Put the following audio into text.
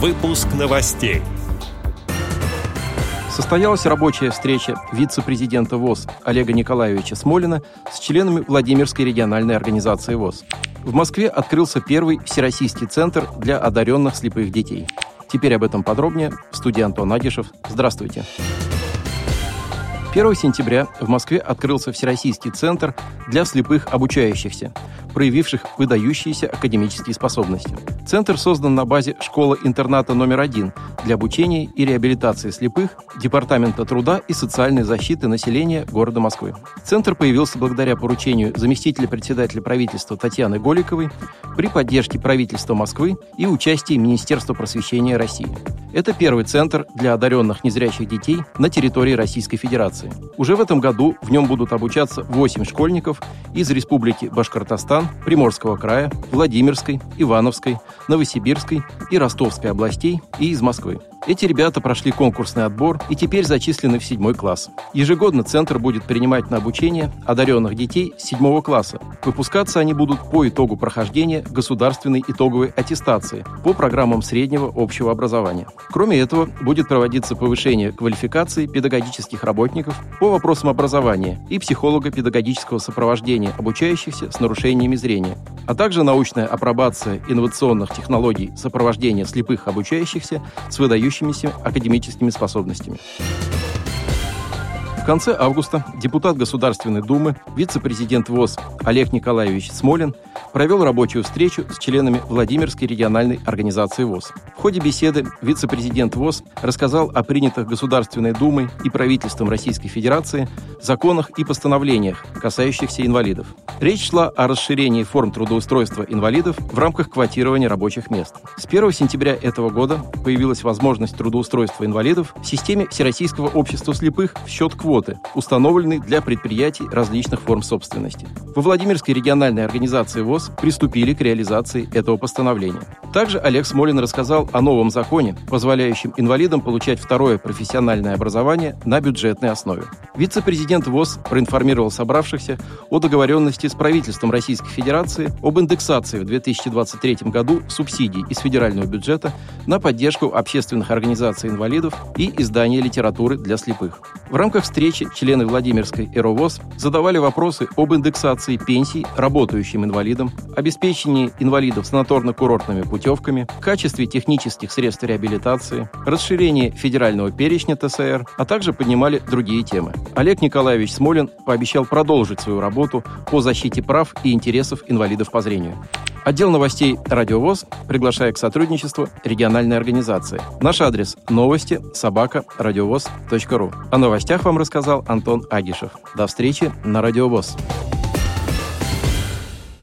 Выпуск новостей. Состоялась рабочая встреча вице-президента ВОЗ Олега Николаевича Смолина с членами Владимирской региональной организации ВОЗ. В Москве открылся первый всероссийский центр для одаренных слепых детей. Теперь об этом подробнее. В студии Антон Агишев. Здравствуйте. 1 сентября в Москве открылся Всероссийский центр для слепых обучающихся, проявивших выдающиеся академические способности. Центр создан на базе школы-интерната номер один для обучения и реабилитации слепых Департамента труда и социальной защиты населения города Москвы. Центр появился благодаря поручению заместителя председателя правительства Татьяны Голиковой при поддержке правительства Москвы и участии Министерства просвещения России. Это первый центр для одаренных незрячих детей на территории Российской Федерации. Уже в этом году в нем будут обучаться 8 школьников из Республики Башкортостан, Приморского края, Владимирской, Ивановской, Новосибирской и Ростовской областей и из Москвы. Эти ребята прошли конкурсный отбор и теперь зачислены в седьмой класс. Ежегодно центр будет принимать на обучение одаренных детей седьмого класса. Выпускаться они будут по итогу прохождения государственной итоговой аттестации по программам среднего общего образования. Кроме этого, будет проводиться повышение квалификации педагогических работников по вопросам образования и психолого-педагогического сопровождения обучающихся с нарушениями зрения, а также научная апробация инновационных технологий сопровождения слепых обучающихся с выдающимися выдающимися академическими способностями конце августа депутат Государственной Думы, вице-президент ВОЗ Олег Николаевич Смолин провел рабочую встречу с членами Владимирской региональной организации ВОЗ. В ходе беседы вице-президент ВОЗ рассказал о принятых Государственной Думой и правительством Российской Федерации законах и постановлениях, касающихся инвалидов. Речь шла о расширении форм трудоустройства инвалидов в рамках квотирования рабочих мест. С 1 сентября этого года появилась возможность трудоустройства инвалидов в системе Всероссийского общества слепых в счет квот квоты, установленные для предприятий различных форм собственности. Во Владимирской региональной организации ВОЗ приступили к реализации этого постановления. Также Олег Смолин рассказал о новом законе, позволяющем инвалидам получать второе профессиональное образование на бюджетной основе. Вице-президент ВОЗ проинформировал собравшихся о договоренности с правительством Российской Федерации об индексации в 2023 году субсидий из федерального бюджета на поддержку общественных организаций инвалидов и издание литературы для слепых. В рамках встречи члены Владимирской «Эровоз» задавали вопросы об индексации пенсий работающим инвалидам, обеспечении инвалидов санаторно-курортными путевками, качестве технических средств реабилитации, расширении федерального перечня ТСР, а также поднимали другие темы. Олег Николаевич Смолин пообещал продолжить свою работу по защите прав и интересов инвалидов по зрению. Отдел новостей «Радиовоз» приглашает к сотрудничеству региональной организации. Наш адрес – новости собака радиовоз.ру. О новостях вам рассказал Антон Агишев. До встречи на «Радиовоз».